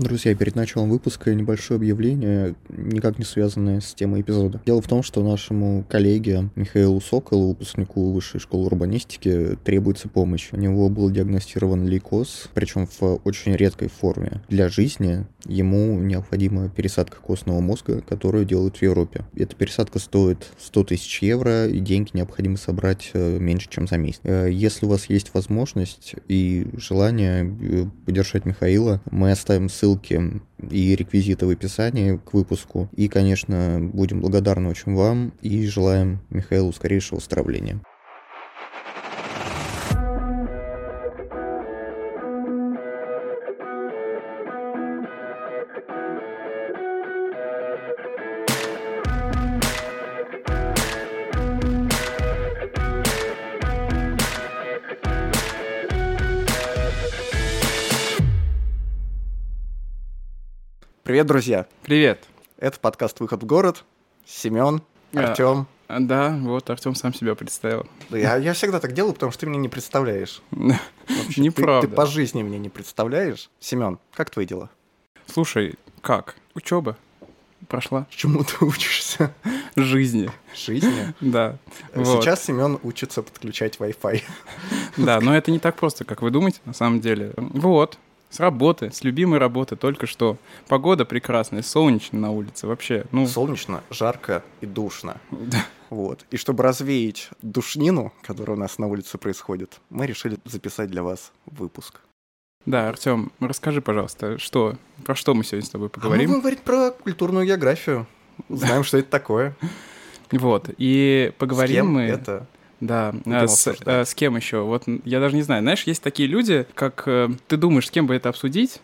Друзья, перед началом выпуска небольшое объявление, никак не связанное с темой эпизода. Дело в том, что нашему коллеге Михаилу Соколу, выпускнику Высшей школы урбанистики, требуется помощь. У него был диагностирован лейкоз, причем в очень редкой форме. Для жизни ему необходима пересадка костного мозга, которую делают в Европе. Эта пересадка стоит 100 тысяч евро, и деньги необходимо собрать э, меньше, чем за месяц. Э, если у вас есть возможность и желание э, поддержать Михаила, мы оставим ссылку ссылки и реквизиты в описании к выпуску. И, конечно, будем благодарны очень вам и желаем Михаилу скорейшего выздоровления. Привет, друзья. Привет. Это подкаст «Выход в город». Семен, Артем. А, да, вот Артем сам себя представил. Я, я всегда так делаю, потому что ты меня не представляешь. Неправда. Ты, ты по жизни меня не представляешь. Семен, как твои дела? Слушай, как? Учеба прошла. Чему ты учишься? Жизни. Жизни? Да. Сейчас Семен учится подключать Wi-Fi. Да, но это не так просто, как вы думаете, на самом деле. Вот, с работы, с любимой работы только что. Погода прекрасная, солнечно на улице вообще. Ну... Солнечно, жарко и душно. Да. Вот. И чтобы развеять душнину, которая у нас на улице происходит, мы решили записать для вас выпуск. Да, Артем, расскажи, пожалуйста, что, про что мы сегодня с тобой поговорим? А мы будем говорить про культурную географию. Знаем, что это такое. Вот, и поговорим мы... это да, а с, а, с кем еще? Вот я даже не знаю. Знаешь, есть такие люди, как э, ты думаешь, с кем бы это обсудить,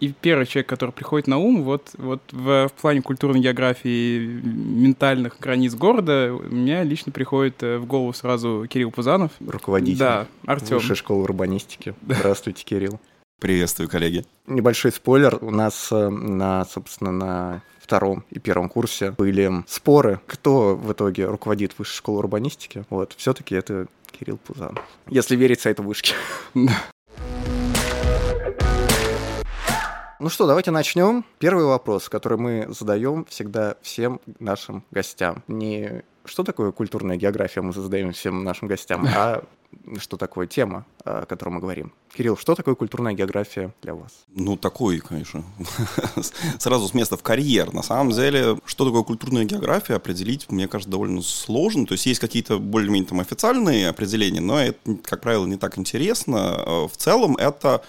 и первый человек, который приходит на ум, вот, вот в, в плане культурной географии, ментальных границ города, у меня лично приходит в голову сразу Кирилл Пузанов. Руководитель да, Артем. Высшей школы урбанистики. Здравствуйте, Кирилл. Приветствую, коллеги. Небольшой спойлер. У нас на, собственно, на втором и первом курсе были споры, кто в итоге руководит высшей школой урбанистики. Вот, все-таки это Кирилл Пузан. Если верить сайту вышки. Ну что, давайте начнем. Первый вопрос, который мы задаем всегда всем нашим гостям. Не что такое культурная география, мы задаем всем нашим гостям, а что такое тема, о которой мы говорим. Кирилл, что такое культурная география для вас? Ну, такой, конечно, сразу с места в карьер. На самом деле, что такое культурная география, определить, мне кажется, довольно сложно. То есть есть какие-то более-менее там официальные определения, но это, как правило, не так интересно. Э, в целом, это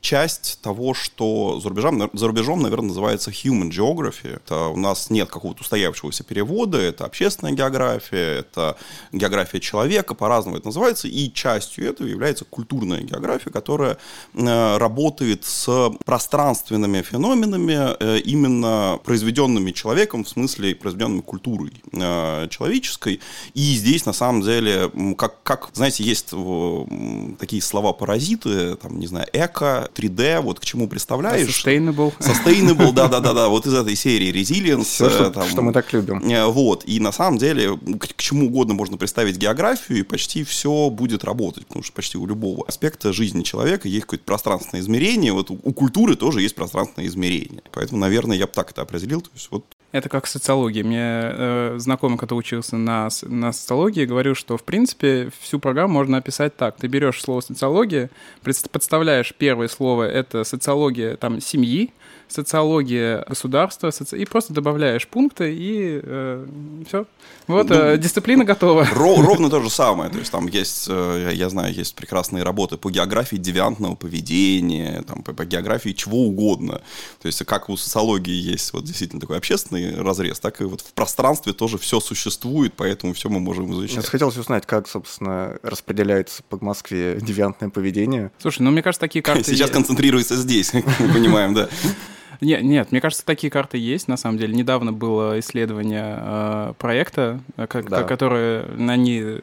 часть того, что за рубежом, за рубежом, наверное, называется human geography. Это у нас нет какого-то устоявшегося перевода, это общественная география, это география человека, по-разному это называется, и частью этого является культурная география, которая э, работает с пространственными феноменами, э, именно произведенными человеком, в смысле произведенными культурой э, человеческой. И здесь, на самом деле, как, как знаете, есть такие слова-паразиты, там, не знаю, эко, 3D, вот к чему представляешь. Sustainable. Sustainable, да-да-да, вот из этой серии Resilience. Все, что, там, что мы так любим. Вот, и на самом деле к, к чему угодно можно представить географию, и почти все будет работать, потому что почти у любого аспекта жизни человека есть какое-то пространственное измерение, вот у, у культуры тоже есть пространственное измерение. Поэтому, наверное, я бы так это определил. То есть вот это как социология. Мне э, знакомый, который учился на, на социологии, говорил, что, в принципе, всю программу можно описать так. Ты берешь слово «социология», подставляешь первое слово — это социология там, семьи, социология государства, соци... и просто добавляешь пункты, и э, все. Вот, ну, э, дисциплина готова. Ровно то же самое. То есть там есть, э, я знаю, есть прекрасные работы по географии девиантного поведения, там, по, по географии чего угодно. То есть как у социологии есть вот действительно такой общественный разрез, так и вот в пространстве тоже все существует, поэтому все мы можем изучать. Я хотелось узнать, как, собственно, распределяется по Москве девиантное поведение. Слушай, ну мне кажется, такие карты... Сейчас концентрируется здесь, мы понимаем, да. Нет, нет, мне кажется, такие карты есть, на самом деле. Недавно было исследование э, проекта, э, как, да. которое они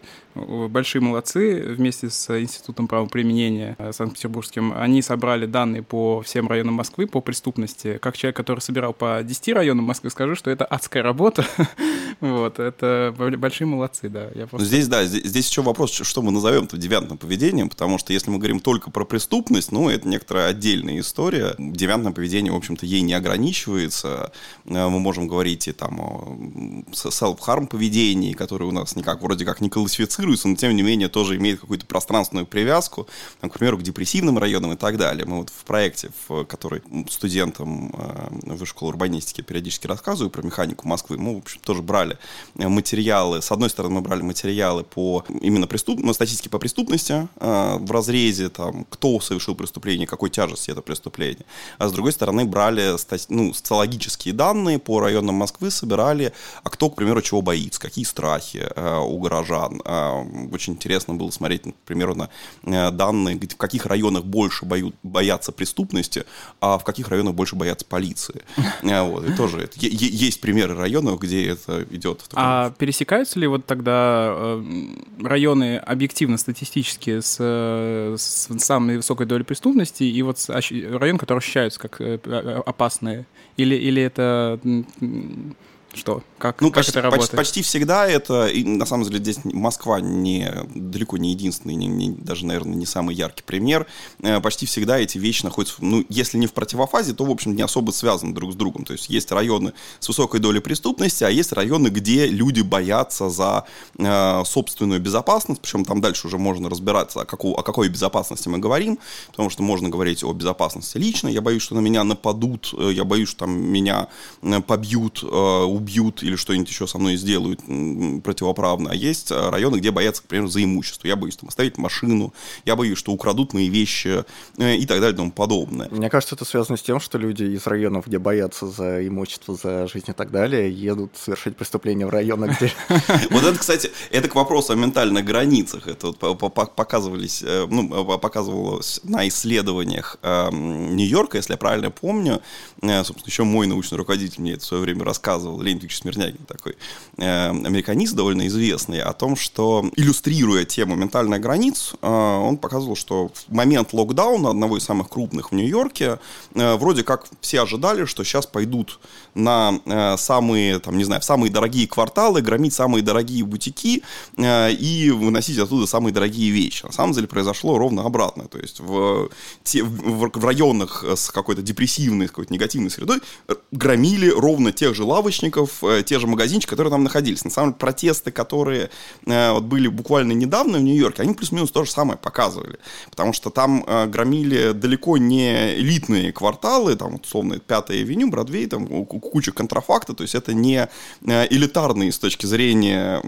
большие молодцы вместе с Институтом правоприменения э, Санкт-Петербургским. Они собрали данные по всем районам Москвы по преступности. Как человек, который собирал по 10 районам Москвы, скажу, что это адская работа. вот, это большие молодцы, да. Я просто... Здесь, да, здесь, здесь еще вопрос, что мы назовем-то девиантным поведением, потому что если мы говорим только про преступность, ну, это некоторая отдельная история. Девиантное поведение, в общем-то, ей не ограничивается. Э, мы можем говорить и там о self-harm поведении, которое у нас никак, вроде как не классифицируется, но тем не менее тоже имеет какую-то пространственную привязку, там, к примеру, к депрессивным районам и так далее. Мы вот в проекте, в который студентам э, высшей школы урбанистики периодически рассказываю про механику Москвы, мы, в общем, тоже брали материалы. С одной стороны, мы брали материалы по именно преступ... ну, статистике по преступности э, в разрезе, там, кто совершил преступление, какой тяжести это преступление. А с другой стороны, брали стати... ну, социологические данные по районам Москвы, собирали, а кто, к примеру, чего боится, какие страхи э, у горожан. Очень интересно было смотреть, например, на э, данные, в каких районах больше боют, боятся преступности, а в каких районах больше боятся полиции. Э, вот. И тоже есть примеры районов, где это идет. А пересекаются ли вот тогда э, районы объективно статистически с, с самой высокой долей преступности и вот район, который ощущаются как опасные? Или, или это что? Как, ну, как почти, это работает? Почти, почти всегда это, и на самом деле здесь Москва не, далеко не единственный, не, не, даже, наверное, не самый яркий пример. Э, почти всегда эти вещи находятся, ну, если не в противофазе, то, в общем, не особо связаны друг с другом. То есть есть районы с высокой долей преступности, а есть районы, где люди боятся за э, собственную безопасность, причем там дальше уже можно разбираться, о, какой, о какой безопасности мы говорим, потому что можно говорить о безопасности лично, я боюсь, что на меня нападут, э, я боюсь, что там меня э, побьют, убьют или что-нибудь еще со мной сделают противоправно. А есть э, районы, где боятся, например, за имущество. Я боюсь там оставить машину, я боюсь, что украдут мои вещи э, и так далее и тому подобное. Мне кажется, это связано с тем, что люди из районов, где боятся за имущество, за жизнь и так далее, едут совершать преступления в районах, где... Вот это, кстати, это к вопросу о ментальных границах. Это показывались, э, ну, показывалось на исследованиях Нью-Йорка, если я правильно помню. Собственно, еще мой научный руководитель мне это в свое время рассказывал, Леонид Ильич Смирнягин такой, э, американист довольно известный, о том, что, иллюстрируя тему ментальных границ, э, он показывал, что в момент локдауна, одного из самых крупных в Нью-Йорке, э, вроде как все ожидали, что сейчас пойдут на э, самые, там, не знаю, в самые дорогие кварталы, громить самые дорогие бутики э, и выносить оттуда самые дорогие вещи. На самом деле произошло ровно обратно. То есть в, те, в, в районах с какой-то депрессивной, какой-то негативной средой громили ровно тех же лавочников, э, те же магазинчики, которые там находились. На самом деле протесты, которые э, вот были буквально недавно в Нью-Йорке, они плюс-минус то же самое показывали. Потому что там э, громили далеко не элитные кварталы, там, вот, условно, Пятая авеню, Бродвей, там куча контрафакта, то есть это не элитарные с точки зрения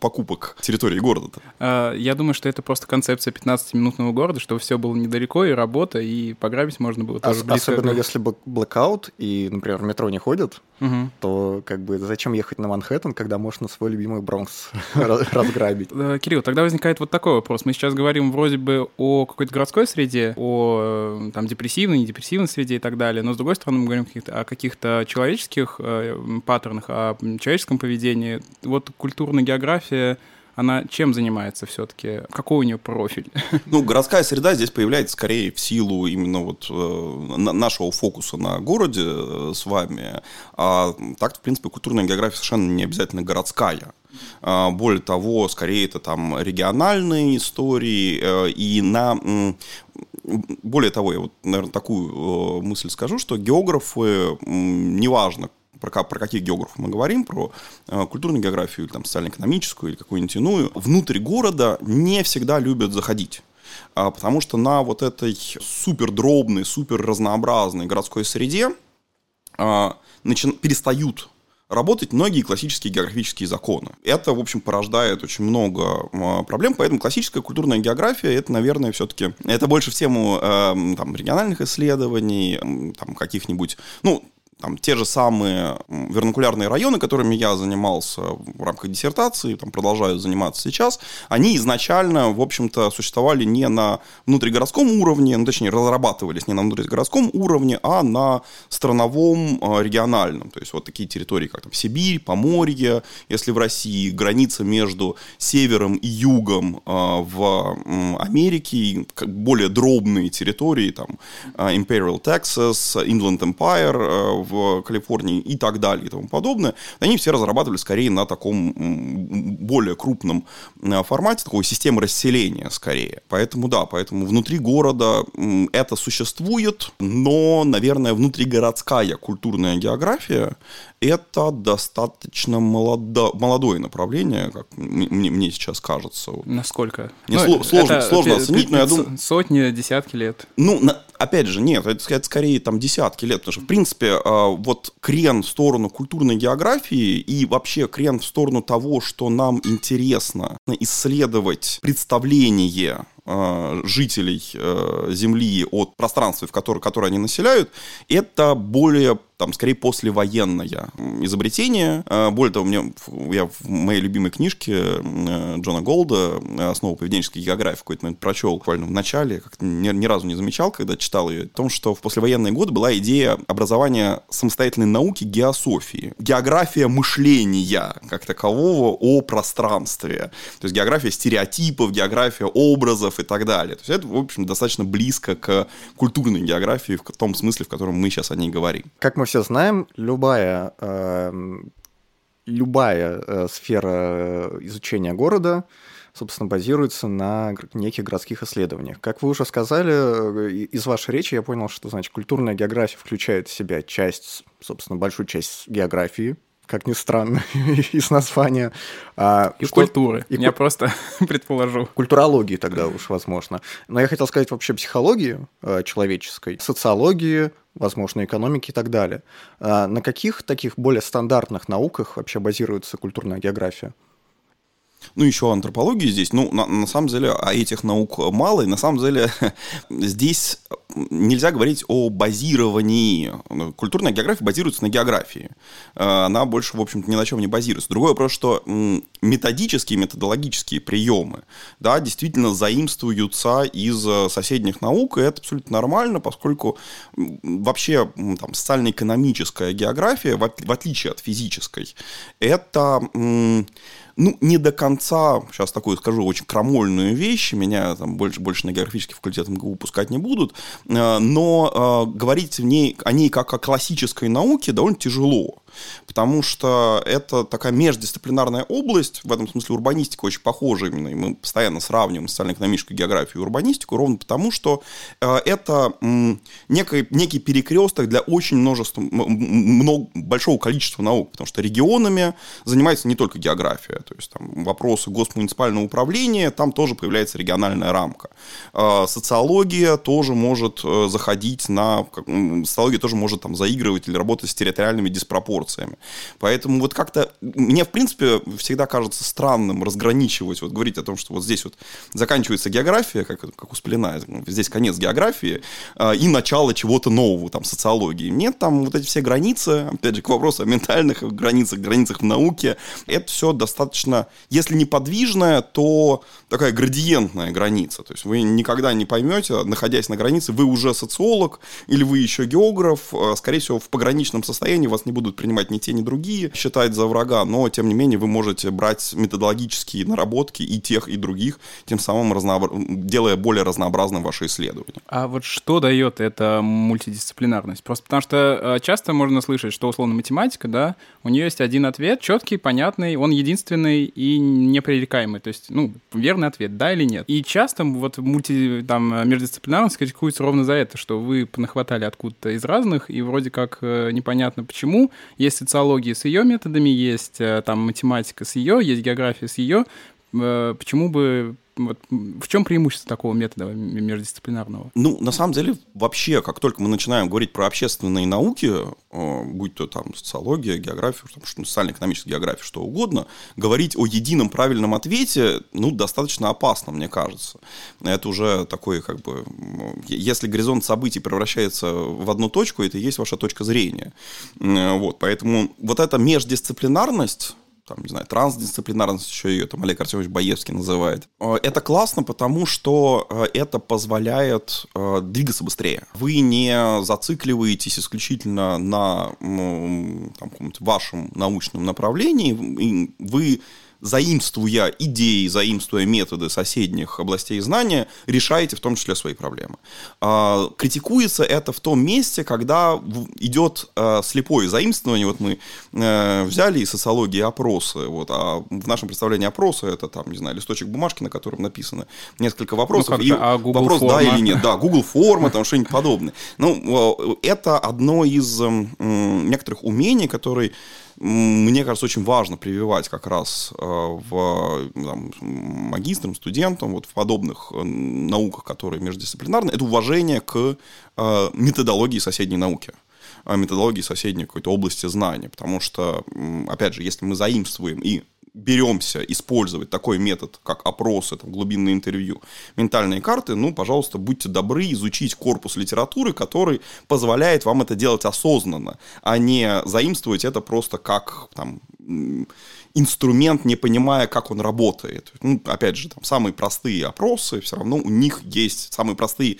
покупок территории города. -то. Я думаю, что это просто концепция 15-минутного города, чтобы все было недалеко, и работа, и пограбить можно было тоже близко. Особенно если блэкаут, и, например, метро не ходит, угу. то как бы зачем ехать на Манхэттен, когда можно свой любимый Бронкс разграбить? Э, Кирилл, тогда возникает вот такой вопрос. Мы сейчас говорим вроде бы о какой-то городской среде, о э, там депрессивной, недепрессивной среде и так далее, но с другой стороны мы говорим о каких-то человеческих э, паттернах, о человеческом поведении. Вот культурная география она чем занимается все-таки? Какой у нее профиль? Ну, городская среда здесь появляется скорее в силу именно вот э, нашего фокуса на городе э, с вами. А так, в принципе, культурная география совершенно не обязательно городская. А, более того, скорее это там региональные истории э, и на более того, я вот, наверное, такую э, мысль скажу, что географы, неважно, про, про каких географов мы говорим, про э, культурную географию или там социально-экономическую или какую-нибудь иную, внутрь города не всегда любят заходить. А, потому что на вот этой супер дробной, супер разнообразной городской среде а, начи- перестают работать многие классические географические законы. Это, в общем, порождает очень много а, проблем, поэтому классическая культурная география, это, наверное, все-таки, это больше в тему э, там, региональных исследований, там, каких-нибудь, ну, там, те же самые вернакулярные районы, которыми я занимался в рамках диссертации, там, продолжаю заниматься сейчас, они изначально, в общем-то, существовали не на внутригородском уровне, ну, точнее, разрабатывались не на внутригородском уровне, а на страновом, а, региональном. То есть вот такие территории, как там Сибирь, Поморье, если в России, граница между севером и югом а, в Америке, более дробные территории, там, а, Imperial Texas, Inland Empire в Калифорнии и так далее и тому подобное, они все разрабатывали скорее на таком более крупном формате, такой системы расселения скорее. Поэтому да, поэтому внутри города это существует, но, наверное, внутригородская культурная география это достаточно молодо, молодое направление, как мне, мне сейчас кажется. Насколько? Мне ну, сложно, сложно оценить, но я думаю... Сотни, десятки лет. Ну, на, опять же, нет, это, это скорее там десятки лет, потому что, в принципе, а, вот крен в сторону культурной географии и вообще крен в сторону того, что нам интересно исследовать представление а, жителей э, Земли от пространства, в которое, которое они населяют, это более там, скорее, послевоенное изобретение. А, более того, мне, я в моей любимой книжке э, Джона Голда «Основа поведенческой географии» в какой-то момент прочел буквально в начале, как ни, ни разу не замечал, когда читал ее, о том, что в послевоенные годы была идея образования самостоятельной науки геософии. География мышления, как такового, о пространстве. То есть география стереотипов, география образов и так далее. То есть это, в общем, достаточно близко к культурной географии в том смысле, в котором мы сейчас о ней говорим. Как мы все знаем, любая, э, любая э, сфера изучения города, собственно, базируется на неких городских исследованиях. Как вы уже сказали, э, из вашей речи я понял, что, значит, культурная география включает в себя часть, собственно, большую часть географии, как ни странно, из названия. А, и что... культуры. И я ку... просто предположу. Культурологии тогда уж, возможно. Но я хотел сказать вообще психологии э, человеческой, социологии, возможно, экономики и так далее. А на каких таких более стандартных науках вообще базируется культурная география? Ну, еще антропологии здесь. Ну, на, на самом деле, а этих наук мало, и на самом деле здесь нельзя говорить о базировании. Культурная география базируется на географии. Э, она больше, в общем-то, ни на чем не базируется. Другой вопрос, что методические, методологические приемы, да, действительно заимствуются из э, соседних наук, и это абсолютно нормально, поскольку вообще там, социально-экономическая география, в отличие от физической, это ну, не до конца, сейчас такую скажу очень крамольную вещь, меня там больше, больше на географический факультет МГУ пускать не будут, э, но э, говорить в ней, о ней как о классической науке довольно тяжело потому что это такая междисциплинарная область, в этом смысле урбанистика очень похожа именно, и мы постоянно сравниваем социально-экономическую географию и урбанистику, ровно потому, что э, это некий, некий перекресток для очень множества, много, большого количества наук, потому что регионами занимается не только география, то есть там вопросы госмуниципального управления, там тоже появляется региональная рамка. Э, социология тоже может э, заходить на, социология тоже может там заигрывать или работать с территориальными диспропорциями, пропорциями. Поэтому вот как-то мне, в принципе, всегда кажется странным разграничивать, вот говорить о том, что вот здесь вот заканчивается география, как, как у Сплина, здесь конец географии, э, и начало чего-то нового, там, социологии. Нет, там вот эти все границы, опять же, к вопросу о ментальных границах, границах в науке, это все достаточно, если не подвижное, то такая градиентная граница. То есть вы никогда не поймете, находясь на границе, вы уже социолог или вы еще географ, э, скорее всего, в пограничном состоянии вас не будут принимать ни те, ни другие, считать за врага, но, тем не менее, вы можете брать методологические наработки и тех, и других, тем самым разнообра... делая более разнообразным ваши исследования. А вот что дает эта мультидисциплинарность? Просто потому что э, часто можно слышать, что условно математика, да, у нее есть один ответ, четкий, понятный, он единственный и непререкаемый. То есть, ну, верный ответ, да или нет. И часто вот мульти, там, междисциплинарность критикуется ровно за это, что вы нахватали откуда-то из разных, и вроде как э, непонятно почему, есть социология с ее методами, есть э, там математика с ее, есть география с ее почему бы вот, в чем преимущество такого метода междисциплинарного? Ну, на самом деле, вообще, как только мы начинаем говорить про общественные науки, э, будь то там социология, география, там, социально-экономическая география, что угодно, говорить о едином правильном ответе, ну, достаточно опасно, мне кажется. Это уже такой, как бы, если горизонт событий превращается в одну точку, это и есть ваша точка зрения. Э, вот, поэтому вот эта междисциплинарность, там, не знаю, трансдисциплинарность, еще ее там Олег Артемович Боевский называет. Э, это классно, потому что э, это позволяет э, двигаться быстрее. Вы не зацикливаетесь исключительно на там, вашем научном направлении, вы заимствуя идеи, заимствуя методы соседних областей знания, решаете в том числе свои проблемы. А, критикуется это в том месте, когда идет а, слепое заимствование. Вот мы э, взяли из социологии опросы, вот, а в нашем представлении опросы это там, не знаю, листочек бумажки, на котором написано несколько вопросов, ну, и а вопрос форма? да или нет, да, Google форма, там что-нибудь подобное. Ну, это одно из некоторых умений, которые мне кажется, очень важно прививать как раз э, в там, магистрам, студентам, вот в подобных э, науках, которые междисциплинарны, это уважение к э, методологии соседней науки методологии соседней какой-то области знания. Потому что, опять же, если мы заимствуем и беремся использовать такой метод, как опросы, там, глубинные интервью, ментальные карты, ну, пожалуйста, будьте добры изучить корпус литературы, который позволяет вам это делать осознанно, а не заимствовать это просто как там, инструмент, не понимая, как он работает. Ну, опять же, там самые простые опросы, все равно у них есть самые простые,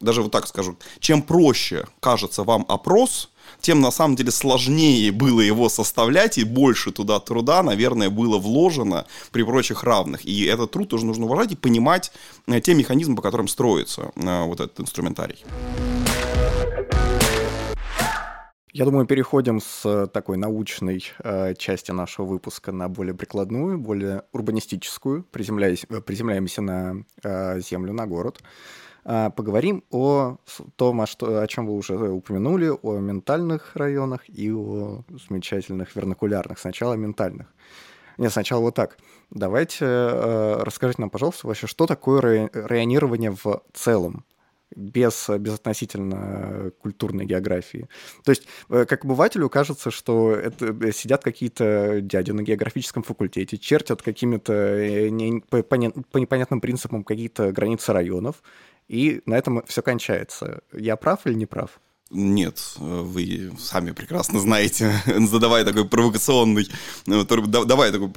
даже вот так скажу, чем проще кажется вам опрос, тем на самом деле сложнее было его составлять, и больше туда труда, наверное, было вложено при прочих равных. И этот труд тоже нужно уважать и понимать э, те механизмы, по которым строится э, вот этот инструментарий. Я думаю, переходим с такой научной э, части нашего выпуска на более прикладную, более урбанистическую. Приземляемся на э, землю, на город. А, поговорим о том, о, что, о чем вы уже упомянули, о ментальных районах и о замечательных вернокулярных. Сначала ментальных. Нет, сначала вот так. Давайте э, расскажите нам, пожалуйста, вообще, что такое районирование в целом, без, безотносительно культурной географии. То есть, э, как обывателю кажется, что это э, сидят какие-то дяди на географическом факультете, чертят какими-то э, не, по, по непонятным принципам какие-то границы районов, и на этом все кончается. Я прав или не прав? Нет, вы сами прекрасно знаете, задавая такой провокационный, э, давая такую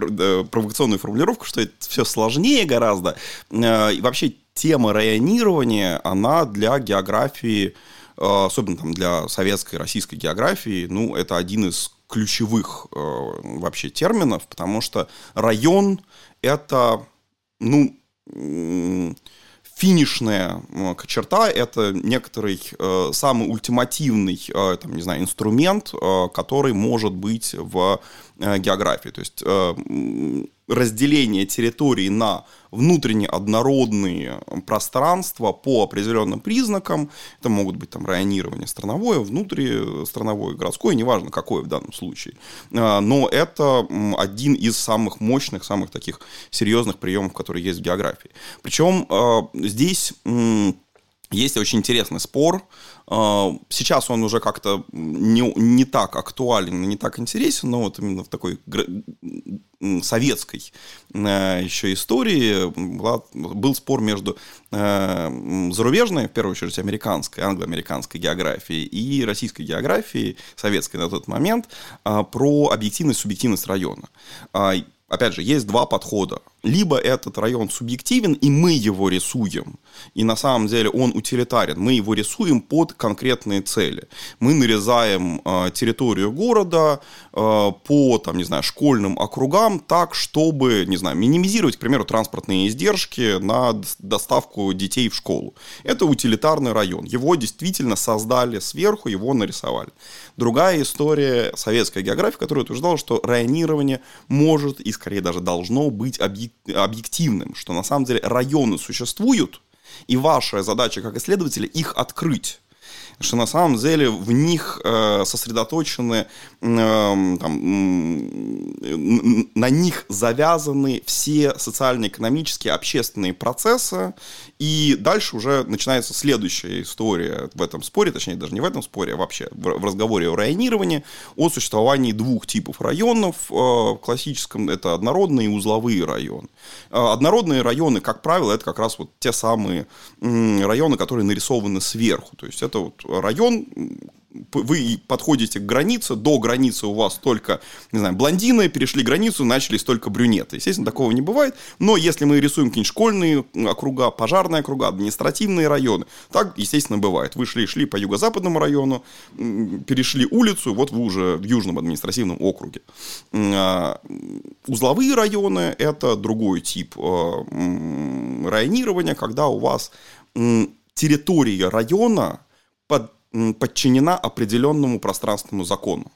провокационную формулировку, что это все сложнее гораздо. Э, и вообще тема районирования, она для географии, э, особенно там для советской, российской географии, ну, это один из ключевых вообще терминов, потому что район это, ну, финишная черта — это некоторый э, самый ультимативный, э, там, не знаю, инструмент, э, который может быть в э, географии. То есть э, разделение территории на внутренне однородные пространства по определенным признакам. Это могут быть там районирование страновое, внутристрановое, городское, неважно какое в данном случае. А, но это один из самых мощных, самых таких серьезных приемов, которые есть в географии. Причем здесь есть очень интересный спор. А, сейчас он уже как-то не, не так актуален, не так интересен, но вот именно в такой советской э, еще истории была, был спор между э, зарубежной, в первую очередь американской, англо-американской географией и российской географией, советской на тот момент, э, про объективность, субъективность района. А, опять же, есть два подхода либо этот район субъективен, и мы его рисуем, и на самом деле он утилитарен, мы его рисуем под конкретные цели. Мы нарезаем э, территорию города э, по, там, не знаю, школьным округам так, чтобы, не знаю, минимизировать, к примеру, транспортные издержки на доставку детей в школу. Это утилитарный район. Его действительно создали сверху, его нарисовали. Другая история советской географии, которая утверждала, что районирование может и скорее даже должно быть объективным объективным, что на самом деле районы существуют, и ваша задача как исследователя их открыть. Что на самом деле в них э, сосредоточены, э, там, на них завязаны все социально-экономические, общественные процессы, и дальше уже начинается следующая история в этом споре, точнее даже не в этом споре, а вообще в разговоре о районировании, о существовании двух типов районов. Э, в классическом это однородные и узловые районы. Э, однородные районы, как правило, это как раз вот те самые районы, которые нарисованы сверху. То есть это вот район, вы подходите к границе, до границы у вас только, не знаю, блондины, перешли границу, начались только брюнеты. Естественно, такого не бывает, но если мы рисуем какие-нибудь школьные округа, пожарные округа, административные районы, так, естественно, бывает. Вы шли, шли по юго-западному району, перешли улицу, вот вы уже в южном административном округе. А, узловые районы – это другой тип а, районирования, когда у вас территория района под подчинена определенному пространственному закону.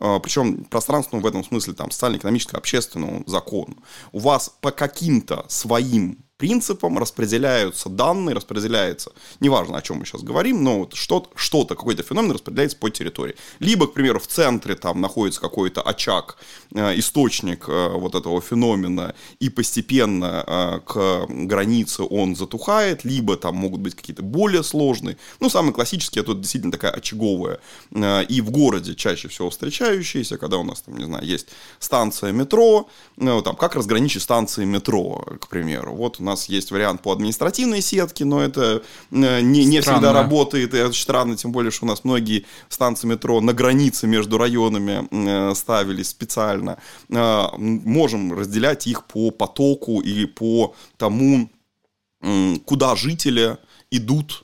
А, Причем пространственному в этом смысле там социально-экономическому, общественному закону. У вас по каким-то своим принципам распределяются данные, распределяется, неважно, о чем мы сейчас говорим, но вот что-то, что-то какой-то феномен распределяется по территории. Либо, к примеру, в центре там находится какой-то очаг, э, источник э, вот этого феномена, и постепенно э, к границе он затухает, либо там могут быть какие-то более сложные. Ну, самый классический, это действительно такая очаговая, и в городе чаще всего встречающаяся, когда у нас там, не знаю, есть станция метро, ну, там, как разграничить станции метро, к примеру. Вот у нас есть вариант по административной сетке, но это э, не, не всегда работает, и это странно, тем более, что у нас многие станции метро на границе между районами э, ставились специально. Э, можем разделять их по потоку и по тому, куда жители идут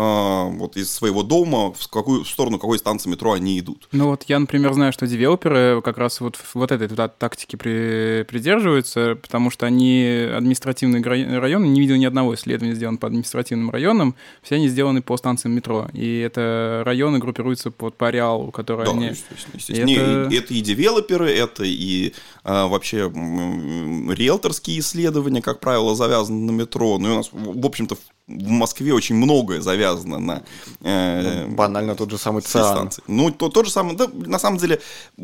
вот из своего дома, в какую в сторону какой станции метро они идут. Ну вот я, например, знаю, что девелоперы как раз вот, вот этой тактики при, придерживаются, потому что они административные районы, не видел ни одного исследования сделан по административным районам, все они сделаны по станциям метро, и это районы группируются под по ареалу, который да, они... естественно, естественно. Это... это и девелоперы, это и а, вообще риэлторские исследования, как правило, завязаны на метро, ну и у нас, в общем-то, в Москве очень многое завязано на... Э, ну, банально тот же самый ЦИАН. Ну, то, тот же самый... Да, на самом деле,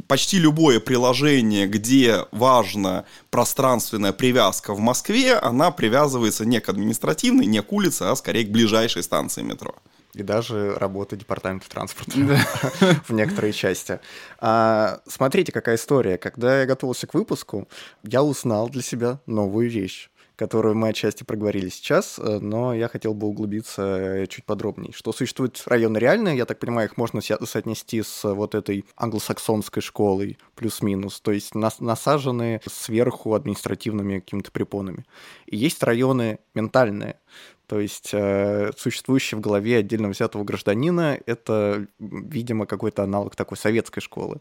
почти любое приложение, где важна пространственная привязка в Москве, она привязывается не к административной, не к улице, а скорее к ближайшей станции метро и даже работы департамента транспорта в некоторой части. А, смотрите, какая история. Когда я готовился к выпуску, я узнал для себя новую вещь которую мы отчасти проговорили сейчас, э, но я хотел бы углубиться э, чуть подробнее. Что существуют районы реальные, я так понимаю, их можно соотнести с вот этой англосаксонской школой плюс-минус, то есть нас насажены сверху административными какими-то препонами. И есть районы ментальные, то есть э, существующий в голове отдельно взятого гражданина это, видимо, какой-то аналог такой советской школы.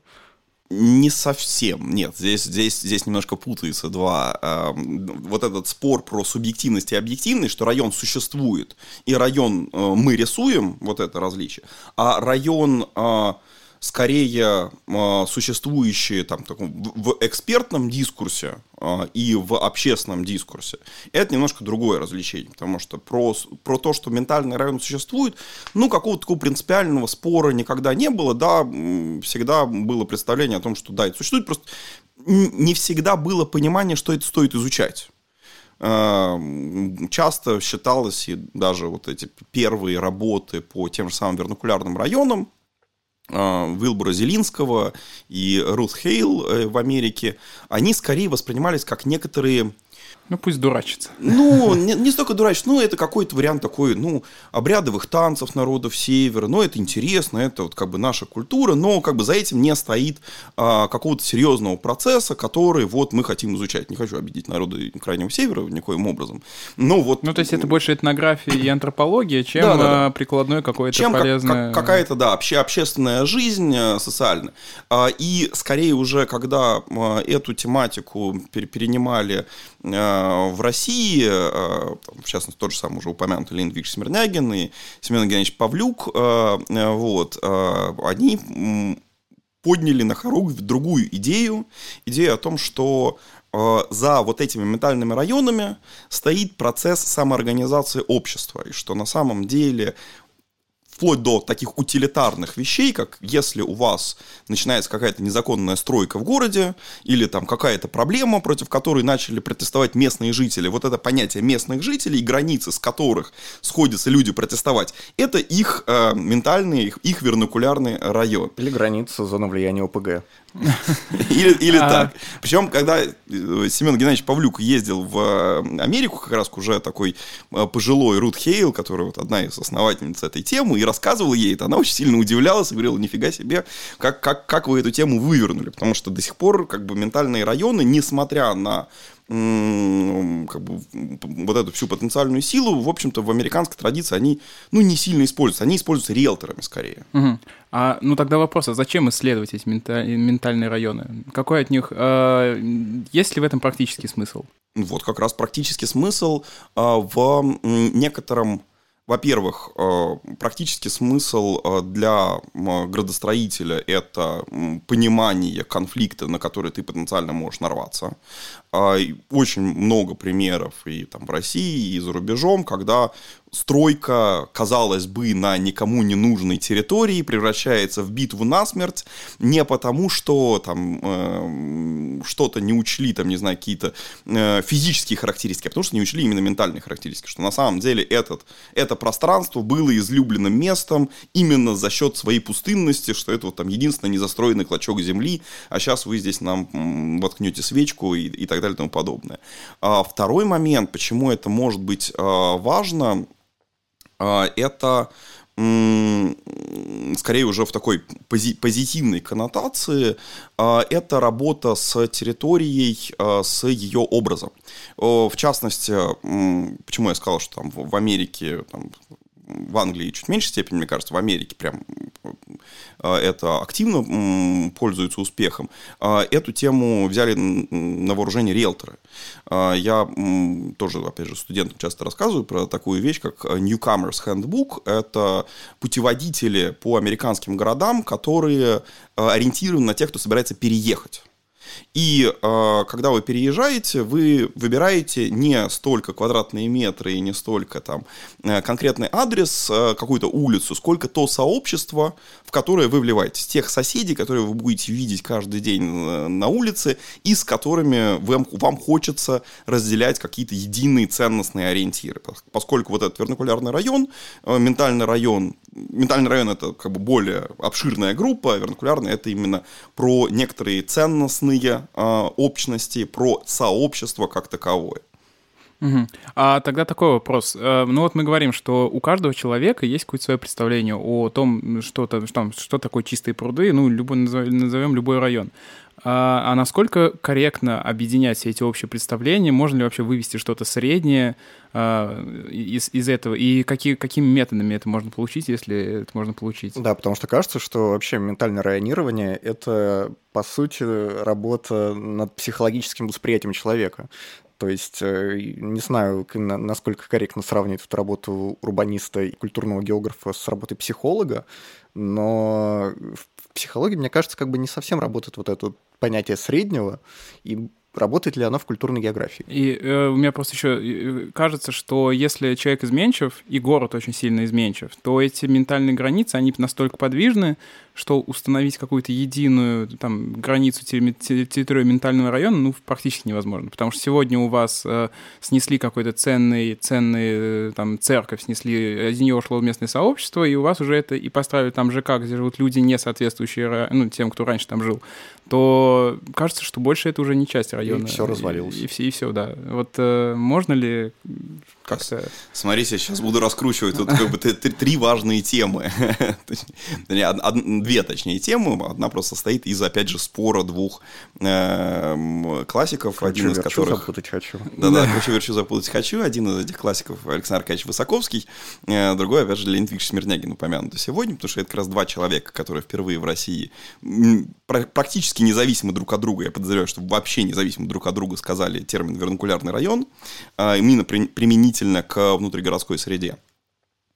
Не совсем, нет, здесь, здесь, здесь немножко путается два. Э, вот этот спор про субъективность и объективность, что район существует, и район э, мы рисуем, вот это различие, а район... Э, скорее э, существующие там, в экспертном дискурсе э, и в общественном дискурсе, это немножко другое развлечение, потому что про, про то, что ментальный район существует, ну, какого-то такого принципиального спора никогда не было, да, всегда было представление о том, что да, это существует, просто не всегда было понимание, что это стоит изучать. Э, часто считалось, и даже вот эти первые работы по тем же самым вернокулярным районам, Уилбура Зелинского и Рут Хейл э, в Америке, они скорее воспринимались как некоторые ну, пусть дурачится. Ну, не, не столько дурачится, ну, это какой-то вариант такой, ну, обрядовых танцев народов Севера, ну, это интересно, это вот как бы наша культура, но как бы за этим не стоит а, какого-то серьезного процесса, который вот мы хотим изучать. Не хочу обидеть народы Крайнего Севера никоим образом. Но вот... Ну, то есть это больше этнография и антропология, чем да, да, да. прикладной какой-то чем полезное... Как, как, какая-то, да, обще, общественная жизнь э, социальная. А, и скорее уже, когда а, эту тематику перенимали в России, э, в частности, тот же самый уже упомянутый Леонид Викторович Смирнягин и Семен Евгеньевич Павлюк, э, вот, они подняли на хоругвь другую идею, идею о том, что за вот этими ментальными районами стоит процесс самоорганизации общества, и что на самом деле вплоть до таких утилитарных вещей, как если у вас начинается какая-то незаконная стройка в городе, или там какая-то проблема, против которой начали протестовать местные жители, вот это понятие местных жителей, границы с которых сходятся люди протестовать, это их э, ментальный, их, их вернокулярный район. Или граница зоны влияния ОПГ. Или, или а... так. Причем, когда э, Семен Геннадьевич Павлюк ездил в э, Америку, как раз уже такой э, пожилой Рут Хейл, которая вот одна из основательниц этой темы, и рассказывал ей это, она очень сильно удивлялась и говорила, нифига себе, как, как, как вы эту тему вывернули, потому что до сих пор как бы ментальные районы, несмотря на как бы, вот эту всю потенциальную силу, в общем-то, в американской традиции они, ну, не сильно используются. Они используются риэлторами скорее. Угу. А, ну, тогда вопрос, а зачем исследовать эти ментальные районы? Какой от них... Э, есть ли в этом практический смысл? Вот как раз практический смысл э, в некотором во-первых, э, практический смысл для градостроителя – это понимание конфликта, на который ты потенциально можешь нарваться. А, очень много примеров и там в России, и за рубежом, когда стройка, казалось бы, на никому не нужной территории превращается в битву насмерть не потому, что там э, что-то не учли, там, не знаю, какие-то э, физические характеристики, а потому что не учли именно ментальные характеристики, что на самом деле этот, это пространство было излюбленным местом именно за счет своей пустынности, что это вот там единственный незастроенный клочок земли, а сейчас вы здесь нам воткнете свечку и, и так далее и тому подобное. А второй момент, почему это может быть э, важно, а, это скорее уже в такой пози позитивной коннотации, а, это работа с территорией, а, с ее образом. В частности, почему я сказал, что там в Америке там, в Англии чуть меньше степени, мне кажется, в Америке прям а, это активно пользуется успехом. А, эту тему взяли на вооружение риэлторы. А, я тоже, опять же, студентам часто рассказываю про такую вещь, как Newcomers Handbook. Это путеводители по американским городам, которые ориентированы на тех, кто собирается переехать. И э, когда вы переезжаете, вы выбираете не столько квадратные метры и не столько там э, конкретный адрес, э, какую-то улицу, сколько то сообщество, в которое вы вливаетесь. Тех соседей, которые вы будете видеть каждый день на улице и с которыми вам, вам хочется разделять какие-то единые ценностные ориентиры. Поскольку вот этот верникулярный район, э, ментальный район, ментальный район это как бы более обширная группа, верникулярный это именно про некоторые ценностные э, общности, про сообщество как таковое. Угу. А тогда такой вопрос. Э, ну вот мы говорим, что у каждого человека есть какое-то свое представление о том, что, -то, что, что такое чистые пруды, ну, любой, назовем любой район. А, а насколько корректно объединять все эти общие представления? Можно ли вообще вывести что-то среднее а, из, из этого? И какие, какими методами это можно получить, если это можно получить? Да, потому что кажется, что вообще ментальное районирование — это, по сути, работа над психологическим восприятием человека. То есть э, не знаю, насколько корректно сравнивать эту работу урбаниста и культурного географа с работой психолога, но в психологии, мне кажется, как бы не совсем работает вот это понятие среднего, и работает ли оно в культурной географии. И э, у меня просто еще э, кажется, что если человек изменчив, и город очень сильно изменчив, то эти ментальные границы, они настолько подвижны, что установить какую-то единую там, границу территории ментального района ну, практически невозможно. Потому что сегодня у вас э, снесли какой-то ценный, ценный э, там, церковь, снесли, из нее ушло местное сообщество, и у вас уже это и поставили там ЖК, где живут люди, не соответствующие ну, тем, кто раньше там жил, то кажется, что больше это уже не часть района. И все развалилось. И, и, все, и все, да. Вот э, можно ли как-то... Смотрите, сейчас буду раскручивать тут как бы три важные темы. Две, точнее, темы. Одна просто состоит из, опять же, спора двух эм, классиков. один из которых... запутать хочу. Да-да, хочу верчу запутать хочу. Один из этих классиков Александр Аркадьевич Высоковский. Э, другой, опять же, Леонид Викторович Смирнягин упомянутый сегодня, потому что это как раз два человека, которые впервые в России практически независимо друг от друга, я подозреваю, что вообще независимо друг от друга сказали термин вернокулярный район, именно применительно к внутригородской среде.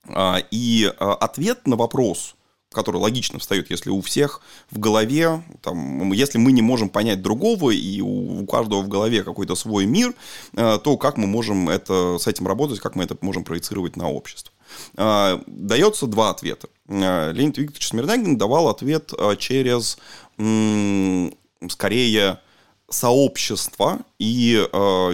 А, и а, ответ на вопрос, который логично встает, если у всех в голове, там, если мы не можем понять другого, и у, у каждого в голове какой-то свой мир, то как мы можем это, с этим работать, как мы это можем проецировать на общество. Дается два ответа. Леонид Викторович Смирнягин давал ответ через, скорее, сообщество и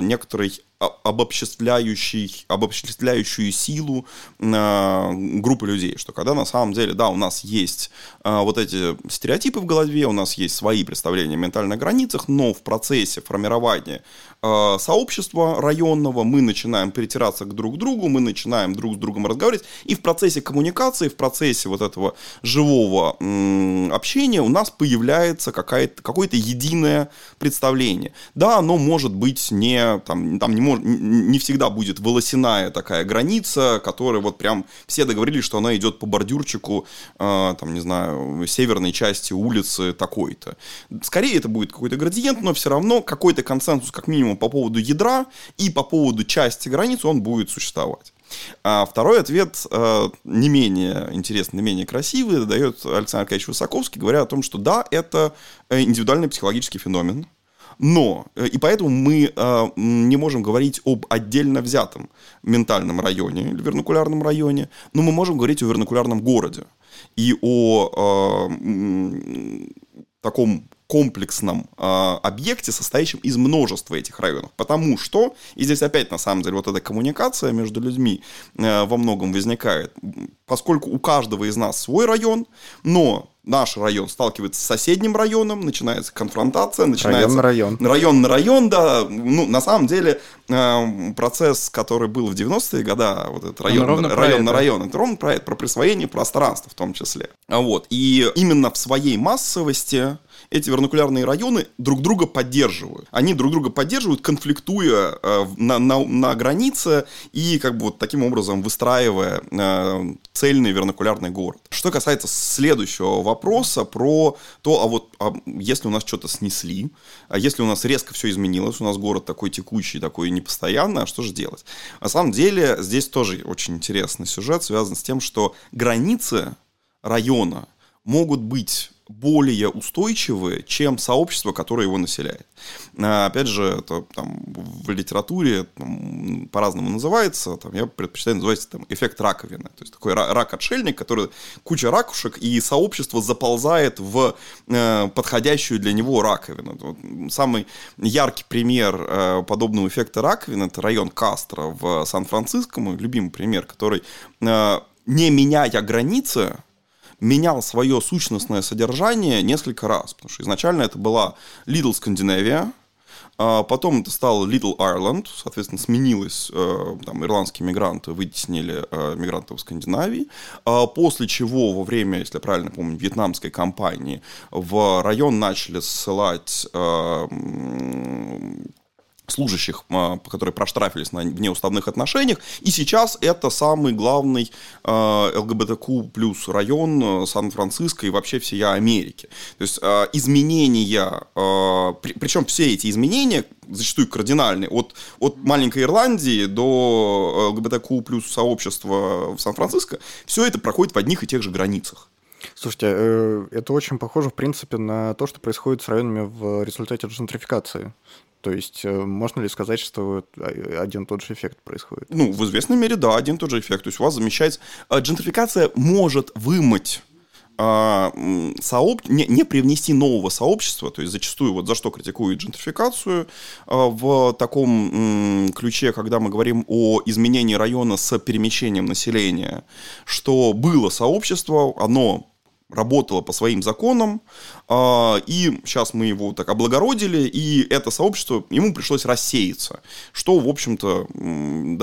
некоторый обобществляющий, обобществляющую силу э, группы людей, что когда на самом деле, да, у нас есть э, вот эти стереотипы в голове, у нас есть свои представления о ментальных границах, но в процессе формирования э, сообщества районного мы начинаем перетираться к друг другу, мы начинаем друг с другом разговаривать, и в процессе коммуникации, в процессе вот этого живого э, общения у нас появляется какое-то единое представление. Да, оно может быть не, там, там не не всегда будет волосяная такая граница, которая вот прям все договорились, что она идет по бордюрчику, э, там, не знаю, северной части улицы такой-то. Скорее это будет какой-то градиент, но все равно какой-то консенсус, как минимум, по поводу ядра и по поводу части границы он будет существовать. А второй ответ э, не менее интересный, не менее красивый, дает Александр Аркадьевич Высоковский, говоря о том, что да, это э, индивидуальный психологический феномен, но, э, и поэтому мы э, не можем говорить об отдельно взятом ментальном районе или вернокулярном районе, но мы можем говорить о вернокулярном городе и о э, таком комплексном э, объекте, состоящем из множества этих районов. Потому что, и здесь опять на самом деле вот эта коммуникация между людьми э, во многом возникает, поскольку у каждого из нас свой район, но наш район сталкивается с соседним районом, начинается конфронтация, начинается... Район на район. Район на район, да. Ну, на самом деле, э, процесс, который был в 90-е годы, вот этот район, район это. на район, это ровно про это, про присвоение пространства в том числе. Вот. И именно в своей массовости эти вернокулярные районы друг друга поддерживают. Они друг друга поддерживают, конфликтуя э, на, на, на границе и как бы вот таким образом выстраивая э, цельный вернокулярный город. Что касается следующего вопроса про то, а вот а если у нас что-то снесли, а если у нас резко все изменилось, у нас город такой текущий, такой непостоянный, а что же делать? На самом деле здесь тоже очень интересный сюжет, связан с тем, что границы района могут быть более устойчивы, чем сообщество, которое его населяет. А, опять же, это там, в литературе там, по-разному называется. Там, я предпочитаю называть там, эффект раковины. То есть такой рак-отшельник, который куча ракушек, и сообщество заползает в э, подходящую для него раковину. Вот, самый яркий пример э, подобного эффекта раковины это район Кастро в Сан-Франциско, мой любимый пример, который э, не меняя границы, менял свое сущностное содержание несколько раз. Потому что изначально это была Little а потом это стало Little Ireland, соответственно, сменилось, э, там, ирландские мигранты вытеснили э, мигрантов в Скандинавии, а после чего во время, если я правильно помню, вьетнамской кампании в район начали ссылать э, служащих, а, которые проштрафились на внеуставных отношениях, и сейчас это самый главный а, ЛГБТК плюс район а, Сан-Франциско и вообще всей Америки. То есть изменения, причем все эти изменения зачастую кардинальные, от, от маленькой Ирландии до ЛГБТК плюс сообщества в Сан-Франциско, все это проходит в одних и тех же границах. Слушайте, э, это очень похоже, в принципе, на то, что происходит с районами в результате джентрификации. То есть э, можно ли сказать, что а, один и тот же эффект происходит? Ну, в известной мере, да, один и тот же эффект. То есть у вас замещается... А, джентрификация может вымыть а, сооб... не, не привнести нового сообщества, то есть зачастую вот за что критикуют джентрификацию в таком ключе, когда мы говорим о изменении района с перемещением населения, что было сообщество, оно работало по своим законам, а, и сейчас мы его так облагородили, и это сообщество, ему пришлось рассеяться, что, в общем-то,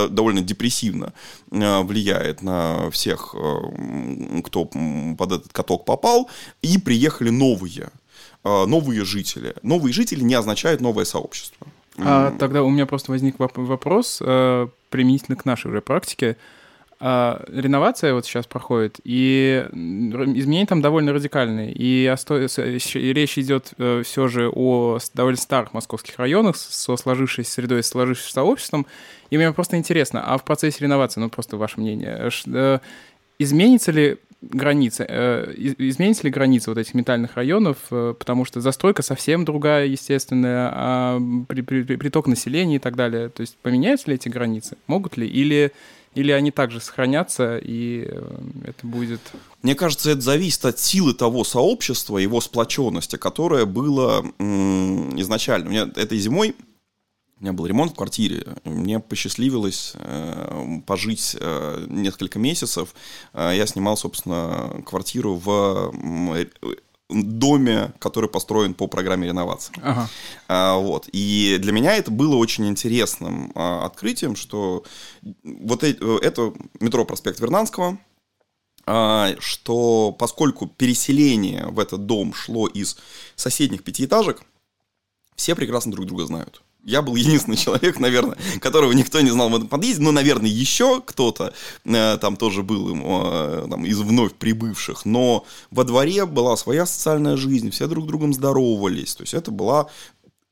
довольно депрессивно а, влияет на всех, а, кто под этот каток попал, и приехали новые, новые жители. Новые жители не означают новое сообщество. А, тогда у меня просто возник вопрос применительно к нашей уже практике. А, реновация вот сейчас проходит, и изменения там довольно радикальные. И, речь идет э, все же о довольно старых московских районах со сложившейся средой, с сложившимся сообществом. И мне просто интересно, а в процессе реновации, ну просто ваше мнение, э, изменится ли границы, э, изменится ли границы вот этих ментальных районов, потому что застройка совсем другая, естественная, а приток населения и так далее. То есть поменяются ли эти границы? Могут ли? Или Или они также сохранятся, и э, это будет... Мне кажется, это зависит от силы того сообщества, его сплоченности, которое было м- изначально. У меня этой зимой у меня был ремонт в квартире. Мне посчастливилось э, пожить э, несколько месяцев. Э, я снимал, собственно, квартиру в э, доме, который построен по программе реновации. Ага. А, вот. И для меня это было очень интересным а, открытием, что вот э, это метро проспект Вернанского, а, что поскольку переселение в этот дом шло из соседних пятиэтажек, все прекрасно друг друга знают я был единственный человек, наверное, которого никто не знал в этом подъезде, но, наверное, еще кто-то э, там тоже был э, там, из вновь прибывших, но во дворе была своя социальная жизнь, все друг другом здоровались, то есть это была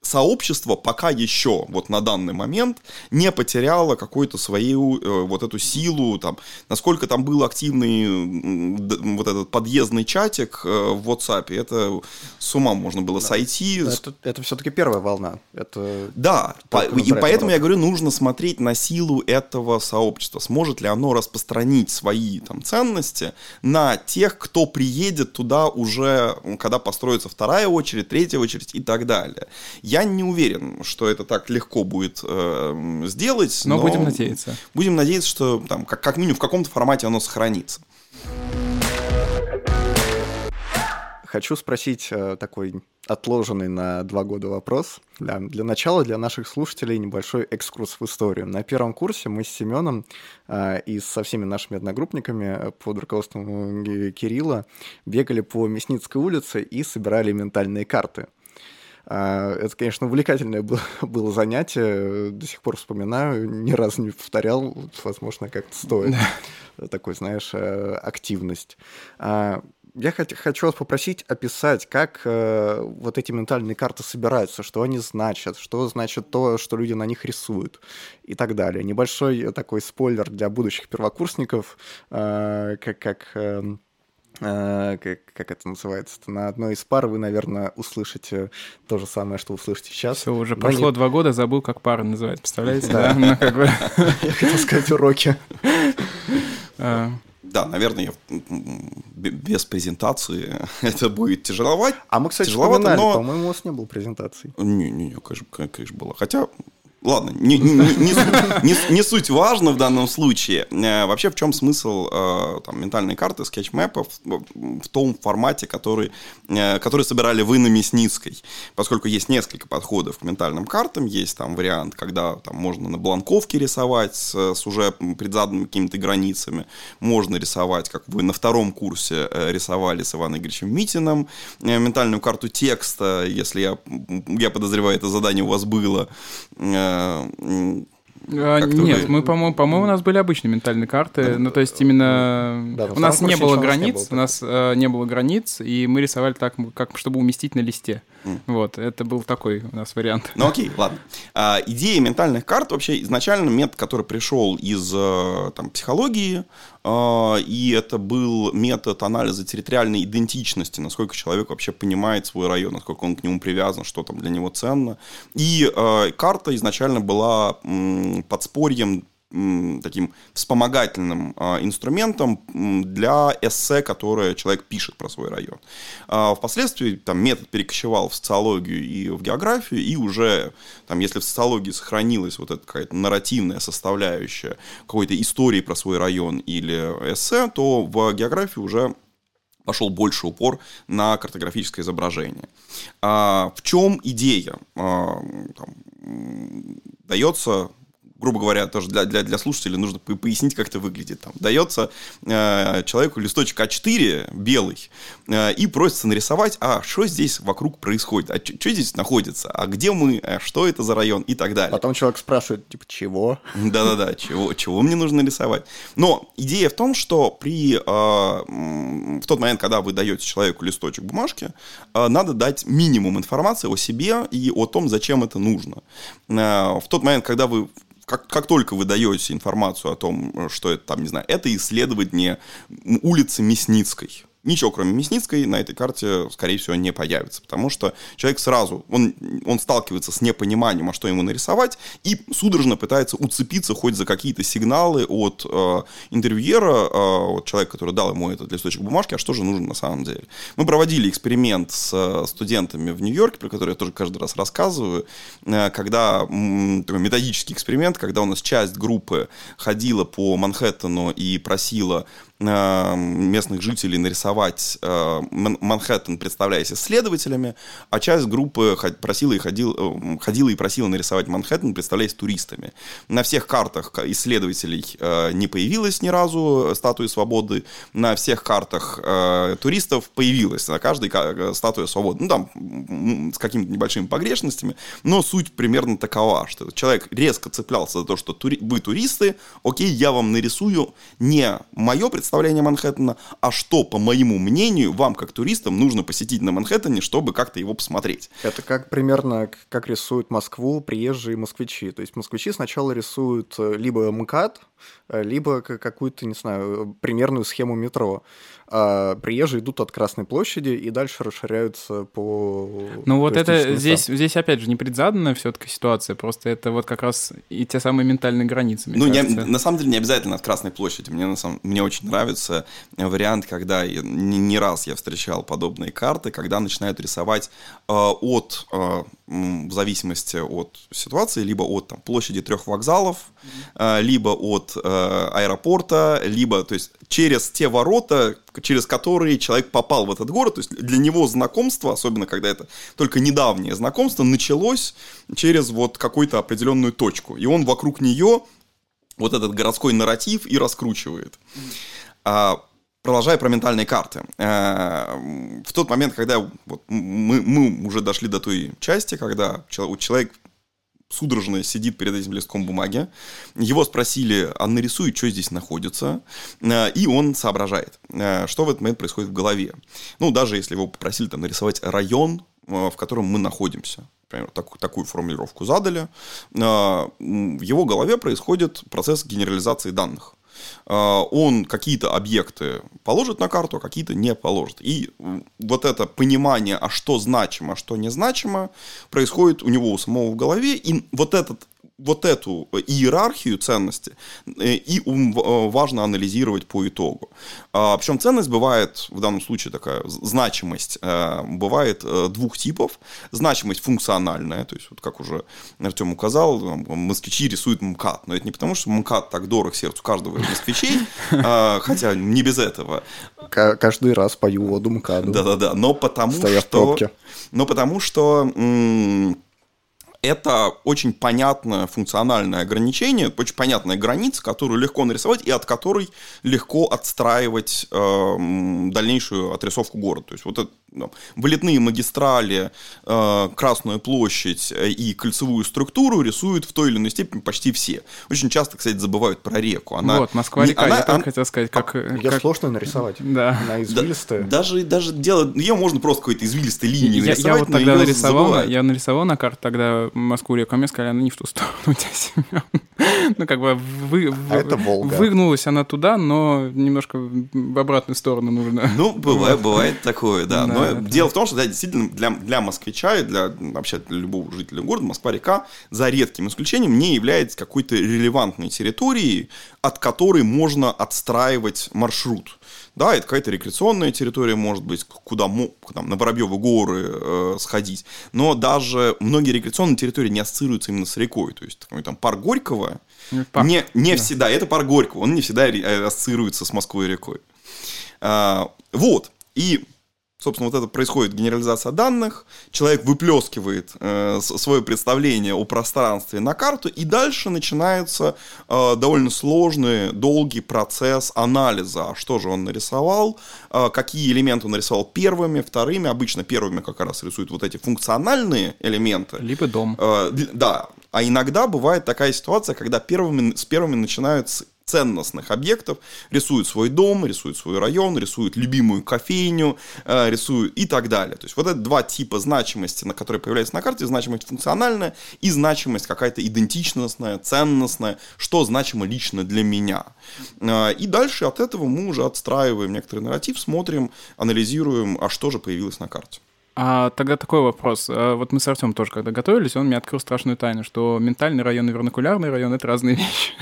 сообщество пока еще вот на данный момент не потеряло какую-то свою э, вот эту силу, там, насколько там был активный вот этот подъездный чатик э, в WhatsApp, это с ума можно было да. сойти. Это, это все-таки первая волна. Это да, по, и поэтому я говорю, нужно смотреть на силу этого сообщества. Сможет ли оно распространить свои там ценности на тех, кто приедет туда уже, когда построится вторая очередь, третья очередь и так далее. Я не уверен, что это так легко будет э, сделать. Но, но будем надеяться. Будем надеяться, что там, как, как минимум в каком-то формате оно сохранится. Хочу спросить э, такой отложенный на два года вопрос. Да, для начала для наших слушателей небольшой экскурс в историю. На первом курсе мы с Семеном э, и со всеми нашими одногруппниками под руководством Кирилла бегали по Мясницкой улице и собирали ментальные карты. А, это, конечно, увлекательное было, было занятие. До сих пор вспоминаю, ни разу не повторял. Возможно, как-то стоит. Такой, знаешь, э, активность. А, я хочу вас попросить описать, как э, вот эти ментальные карты собираются, что они значат, что значит то, что люди на них рисуют и так далее. Небольшой такой спойлер для будущих первокурсников, э, как, как эм, как, как это называется, на одной из пар вы, наверное, услышите то же самое, что услышите сейчас. Все, уже Но прошло не... два года, забыл, как пара называется, представляете? Да, ну, Я хотел сказать уроки. А. Да, наверное, я без презентации это будет тяжеловать. А мы, кстати, тяжеловато, но... по-моему, у вас не было презентации. Не-не-не, конечно, конечно, было. Хотя Ладно, не, не, не, не, не суть важно в данном случае. Э, вообще, в чем смысл э, там, ментальной карты, скетчмэпа в, в том формате, который, э, который собирали вы на Мясницкой? Поскольку есть несколько подходов к ментальным картам. Есть там вариант, когда там, можно на бланковке рисовать с, с уже предзаданными какими-то границами. Можно рисовать, как вы на втором курсе рисовали с Иваном Игоревичем Митиным, э, ментальную карту текста, если я, я подозреваю, это задание у вас было а, нет, мы, по-моему, по-моему, у нас были обычные ментальные карты. Ну, то есть именно да, у нас не было границ, у нас э, не было границ, и мы рисовали так, как чтобы уместить на листе. Mm. Вот, это был такой у нас вариант. Ну окей, ладно. А, идея ментальных карт вообще изначально метод, который пришел из э, там, психологии, и это был метод анализа территориальной идентичности, насколько человек вообще понимает свой район, насколько он к нему привязан, что там для него ценно. И э, карта изначально была подспорьем таким вспомогательным а, инструментом для эссе, которое человек пишет про свой район. А, впоследствии там, метод перекочевал в социологию и в географию, и уже, там, если в социологии сохранилась вот эта какая-то нарративная составляющая какой-то истории про свой район или эссе, то в географии уже пошел больше упор на картографическое изображение. А, в чем идея? А, там, дается грубо говоря, тоже для, для, для слушателей нужно пояснить, как это выглядит. Там дается э, человеку листочек А4 белый э, и просится нарисовать, а что здесь вокруг происходит, а что здесь находится, а где мы, а что это за район и так далее. Потом человек спрашивает, типа, чего? Да-да-да, чего, чего мне нужно рисовать. Но идея в том, что при, э, в тот момент, когда вы даете человеку листочек бумажки, э, надо дать минимум информации о себе и о том, зачем это нужно. Э, в тот момент, когда вы как, как только вы даете информацию о том, что это там, не знаю, это исследование улицы Мясницкой, ничего кроме Мясницкой на этой карте, скорее всего, не появится, потому что человек сразу, он, он сталкивается с непониманием, а что ему нарисовать, и судорожно пытается уцепиться хоть за какие-то сигналы от э, интервьюера, э, от человека, который дал ему этот листочек бумажки, а что же нужно на самом деле. Мы проводили эксперимент с э, студентами в Нью-Йорке, про который я тоже каждый раз рассказываю, э, когда м, такой методический эксперимент, когда у нас часть группы ходила по Манхэттену и просила местных жителей нарисовать э, Манхэттен, представляясь исследователями, а часть группы просила и ходил, э, ходила и просила нарисовать Манхэттен, представляясь туристами. На всех картах исследователей не появилось ни разу статуи свободы, на всех картах туристов появилась на каждой статуя свободы. Ну, там с какими-то небольшими погрешностями, но суть примерно такова, что человек резко цеплялся за то, что вы туристы, окей, я вам нарисую не мое представление, представление Манхэттена, а что, по моему мнению, вам, как туристам, нужно посетить на Манхэттене, чтобы как-то его посмотреть. Это как примерно, как рисуют Москву приезжие москвичи. То есть москвичи сначала рисуют э, либо МКАД, э, либо какую-то, не знаю, примерную схему метро а приезжие идут от Красной площади и дальше расширяются по... Ну вот это здесь, здесь опять же не предзаданная все-таки ситуация, просто это вот как раз и те самые ментальные границы. Ну, не, на самом деле не обязательно от Красной площади. Мне, на самом, мне очень нравится вариант, когда не, не раз я встречал подобные карты, когда начинают рисовать э, от, э, в зависимости от ситуации, либо от там, площади трех вокзалов, э, либо от э, аэропорта, либо, то есть через те ворота, через которые человек попал в этот город. То есть для него знакомство, особенно когда это только недавнее знакомство, началось через вот какую-то определенную точку. И он вокруг нее вот этот городской нарратив и раскручивает. А, продолжая про ментальные карты. А, в тот момент, когда вот мы, мы уже дошли до той части, когда человек судорожно сидит перед этим листком бумаги. Его спросили, а нарисуй, что здесь находится. Э, и он соображает, э, что в этот момент происходит в голове. Ну, даже если его попросили там нарисовать район, э, в котором мы находимся. Например, так, такую формулировку задали. В его голове происходит процесс генерализации данных. А, он какие-то объекты положит на карту, а какие-то не положит. И вот это понимание, а что значимо, а что незначимо, происходит у него у самого в голове. И вот этот вот эту иерархию ценности э, и э, важно анализировать по итогу. А, Причем ценность бывает, в данном случае такая значимость, э, бывает двух типов. Значимость функциональная, то есть вот как уже Артем указал, москвичи рисуют МКАД, но это не потому, что МКАД так дорог сердцу каждого из москвичей, а, хотя не без этого. Каждый раз пою воду МКАДу. Да-да-да, но потому что... Но потому что это очень понятное функциональное ограничение, очень понятная граница, которую легко нарисовать и от которой легко отстраивать э, дальнейшую отрисовку города. То есть вот это ну, вылетные магистрали, э, Красную площадь э, и кольцевую структуру рисуют в той или иной степени почти все. Очень часто, кстати, забывают про реку. Она, вот, Москва-река, я она, хотел сказать, как... Ее как... сложно нарисовать. Да. Она извилистая. Да, даже, даже дело... Ее можно просто какой-то извилистой линией я, нарисовать, я вот тогда нарисовал, я нарисовал на карту тогда Москву-реку, а мне сказали, она не в ту сторону у тебя, Семен. Ну, как бы вы, а это Волга. выгнулась она туда, но немножко в обратную сторону нужно. Ну, бывает, бывает такое, да. да но это... дело в том, что да, действительно для, для москвича и для вообще для любого жителя города Москва-река, за редким исключением, не является какой-то релевантной территорией, от которой можно отстраивать маршрут. Да, это какая-то рекреационная территория, может быть, куда там, на Воробьевы горы э, сходить. Но даже многие рекреационные территории не ассоциируются именно с рекой. То есть, такой, там, парк Горького ну, парк. не, не да. всегда, это парк Горького, он не всегда э, ассоциируется с Москвой и рекой. А, вот. И собственно, вот это происходит генерализация данных, человек выплескивает э, свое представление о пространстве на карту, и дальше начинается э, довольно сложный, долгий процесс анализа, что же он нарисовал, э, какие элементы он нарисовал первыми, вторыми, обычно первыми как раз рисуют вот эти функциональные элементы. Либо дом. Э, да, а иногда бывает такая ситуация, когда первыми, с первыми начинают ценностных объектов, рисует свой дом, рисует свой район, рисует любимую кофейню, э, рисует и так далее. То есть вот это два типа значимости, на которые появляются на карте, значимость функциональная и значимость какая-то идентичностная, ценностная, что значимо лично для меня. Э, и дальше от этого мы уже отстраиваем некоторый нарратив, смотрим, анализируем, а что же появилось на карте. А тогда такой вопрос. А вот мы с Артем тоже, когда готовились, он мне открыл страшную тайну, что ментальный район и вернокулярный район — это разные вещи.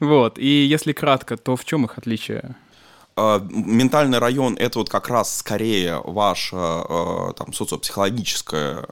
Вот. И если кратко, то в чем их отличие? А, ментальный район это вот как раз скорее ваша а, там, социопсихологическая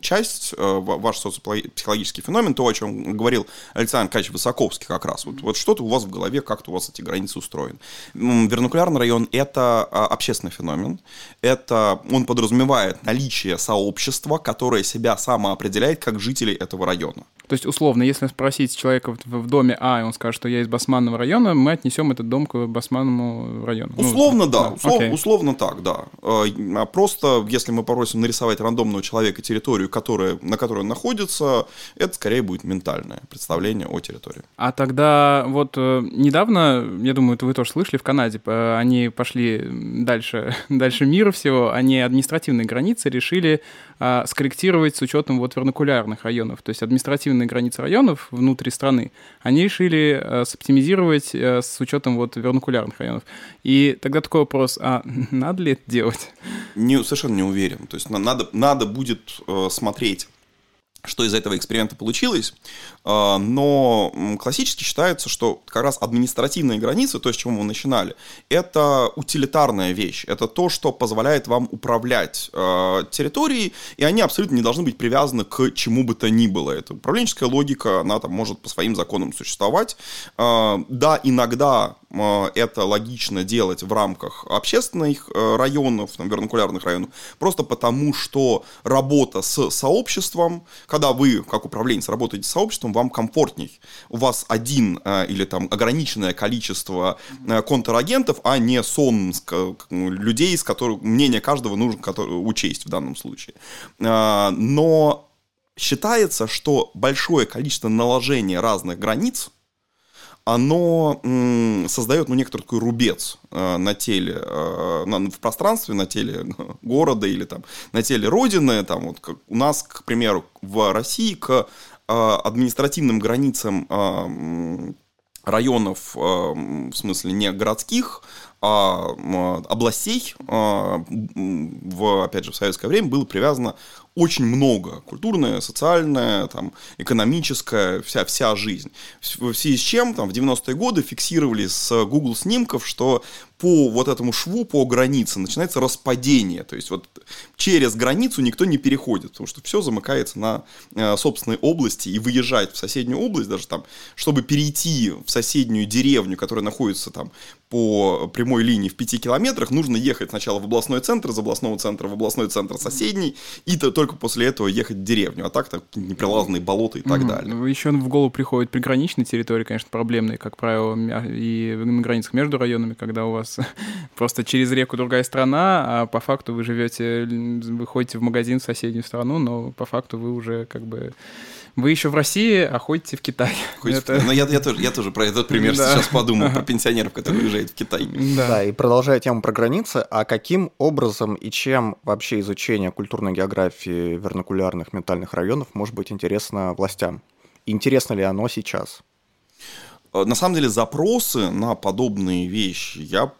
часть, а, ваш социопсихологический феномен, то, о чем говорил Александр Аркадьевич Высоковский как раз. Вот, вот что-то у вас в голове, как-то у вас эти границы устроены. Вернокулярный район – это общественный феномен. Это, он подразумевает наличие сообщества, которое себя самоопределяет как жители этого района. То есть, условно, если спросить человека в доме А, и он скажет, что я из Басманного района, мы отнесем этот дом к Басманному району. Ну, условно, ну, да. да. Услов, okay. Условно так, да. Э, а просто, если мы попросим нарисовать рандомного человека территорию, которая, на которой он находится, это скорее будет ментальное представление о территории. А тогда вот э, недавно, я думаю, это вы тоже слышали, в Канаде они пошли дальше, дальше мира всего, они административные границы решили скорректировать с учетом вот вернокулярных районов. То есть административные границы районов внутри страны, они решили соптимизировать а, с учетом вот вернокулярных районов. И тогда такой вопрос, а надо ли это делать? Не, совершенно не уверен. То есть надо, надо будет э, смотреть что из этого эксперимента получилось, а, но классически считается, что как раз административные границы, то, с чего мы начинали, это утилитарная вещь, это то, что позволяет вам управлять а, территорией, и они абсолютно не должны быть привязаны к чему бы то ни было. Это управленческая логика, она там может по своим законам существовать. А, да, иногда это логично делать в рамках общественных районов, там, вернокулярных районов, просто потому, что работа с сообществом, когда вы, как управленец, работаете с сообществом, вам комфортней. У вас один э, или там ограниченное количество э, контрагентов, а не сон людей, с которых мнение каждого нужно учесть в данном случае. Э, но считается, что большое количество наложения разных границ оно создает ну, некоторый такой рубец э, на теле, э, на, в пространстве, на теле города или там, на теле Родины. Там, вот, как у нас, к примеру, в России к э, административным границам э, районов, э, в смысле не городских, а областей э, в, опять же, в советское время было привязано очень много. Культурная, социальная, там, экономическая, вся, вся жизнь. В связи с чем там, в 90-е годы фиксировали с Google снимков, что по вот этому шву, по границе начинается распадение. То есть вот через границу никто не переходит, потому что все замыкается на э, собственной области и выезжает в соседнюю область, даже там, чтобы перейти в соседнюю деревню, которая находится там по прямой линии в 5 километрах, нужно ехать сначала в областной центр, из областного центра в областной центр соседний, и то, только после этого ехать в деревню. А так там неприлазные болота и так mm-hmm. далее. Еще в голову приходят приграничные территории, конечно, проблемные, как правило, и на границах между районами, когда у вас просто через реку другая страна, а по факту вы живете, вы ходите в магазин в соседнюю страну, но по факту вы уже как бы вы еще в России, а ходите в Китай. Ходите это... в... Ну, я, я, тоже, я тоже про этот пример да. сейчас подумал, про пенсионеров, которые уезжают в Китай. Да. да, и продолжая тему про границы, а каким образом и чем вообще изучение культурной географии вернокулярных ментальных районов может быть интересно властям? Интересно ли оно сейчас? Э, на самом деле запросы на подобные вещи я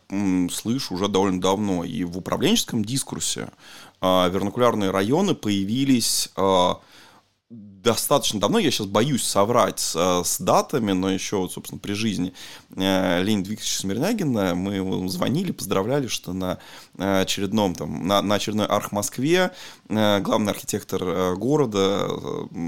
слышу уже довольно давно. И в управленческом дискурсе э, вернокулярные районы появились э, достаточно давно, я сейчас боюсь соврать с, э, с датами, но еще, вот, собственно, при жизни э, Леонида Викторовича Смирнягина мы звонили, поздравляли, что на очередном, там, на, на очередной Арх Москве главный архитектор города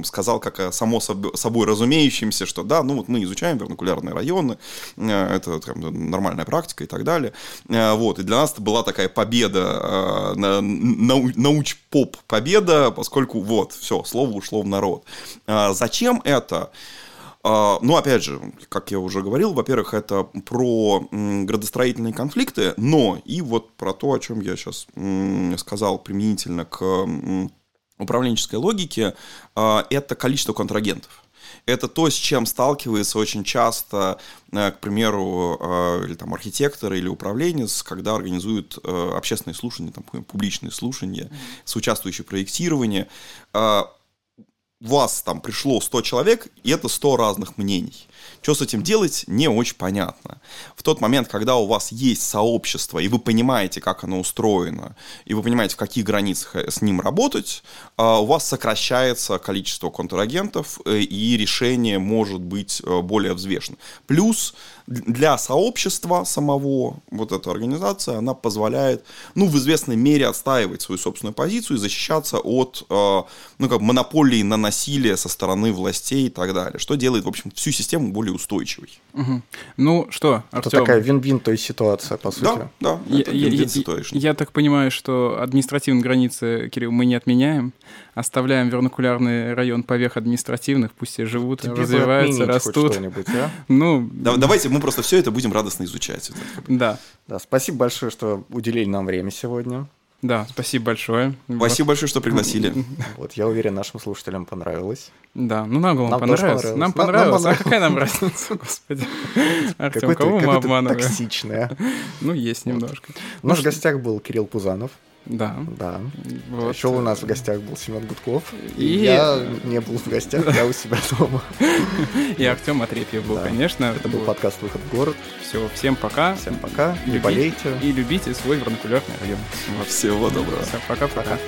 сказал, как само собой разумеющимся, что да, ну вот мы изучаем вернокулярные районы, это там, нормальная практика и так далее. Вот, и для нас это была такая победа, науч-поп победа, поскольку вот, все, слово ушло в народ. А, зачем это? А, ну, опять же, как я уже говорил, во-первых, это про градостроительные конфликты, но и вот про то, о чем я сейчас сказал применительно к управленческой логике, а, это количество контрагентов. Это то, с чем сталкивается очень часто, э, к примеру, э, или там архитектор или управленец, когда организуют э, общественные слушания, там, публичные слушания, соучаствующие в проектировании. Вас там пришло 100 человек, и это 100 разных мнений. Что с этим делать, не очень понятно. В тот момент, когда у вас есть сообщество, и вы понимаете, как оно устроено, и вы понимаете, в каких границах э, с ним работать, а, у вас сокращается количество контрагентов, э, и решение может быть э, более взвешенным. Плюс для сообщества самого, вот эта организация, она позволяет, ну, в известной мере отстаивать свою собственную позицию и защищаться от, ну, как монополии на насилие со стороны властей и так далее, что делает, в общем, всю систему более устойчивой. Угу. Ну что, Артем? Это такая вин-вин, то есть ситуация, по сути. Да, да, это я, я, я так понимаю, что административные границы, Кирилл, мы не отменяем, оставляем вернокулярный район поверх административных, пусть все живут, Тебе развиваются, растут. А? Ну, да, давайте мы просто все это будем радостно изучать. Да. Да, спасибо большое, что уделили нам время сегодня. Да, спасибо большое. Спасибо большое, что пригласили. Вот, я уверен, нашим слушателям понравилось. Да, ну нам, нам понравилось. понравилось. Нам понравилось. Нам, нам а какая нам разница, господи? Артем, кого мы обманываем? токсичная. Ну, есть немножко. У нас в гостях был Кирилл Пузанов. Да. Да. Вот. Еще у нас в гостях был Семен Гудков. И, и я не был в гостях, я у себя дома. И Артем Отрепьев был, да. конечно. Это был подкаст «Выход в город». Все, всем пока. Всем пока. Не болейте. И любите свой вернокулярный район. Всего доброго. Все, пока-пока.